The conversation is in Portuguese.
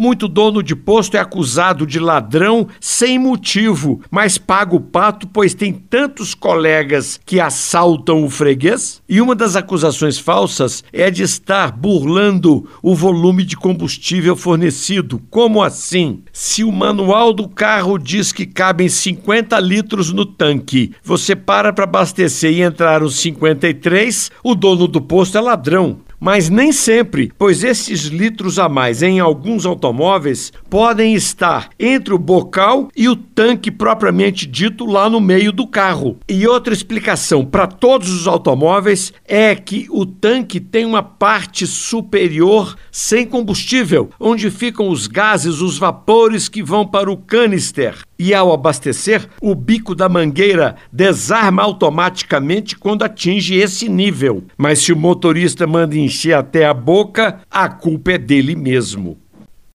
Muito dono de posto é acusado de ladrão sem motivo, mas paga o pato pois tem tantos colegas que assaltam o freguês. E uma das acusações falsas é de estar burlando o volume de combustível fornecido. Como assim? Se o manual do carro diz que cabem 50 litros no tanque, você para para abastecer e entrar os 53, o dono do posto é ladrão mas nem sempre, pois esses litros a mais em alguns automóveis podem estar entre o bocal e o tanque propriamente dito lá no meio do carro. E outra explicação para todos os automóveis é que o tanque tem uma parte superior sem combustível, onde ficam os gases, os vapores que vão para o canister. E ao abastecer, o bico da mangueira desarma automaticamente quando atinge esse nível. Mas se o motorista manda encher até a boca, a culpa é dele mesmo.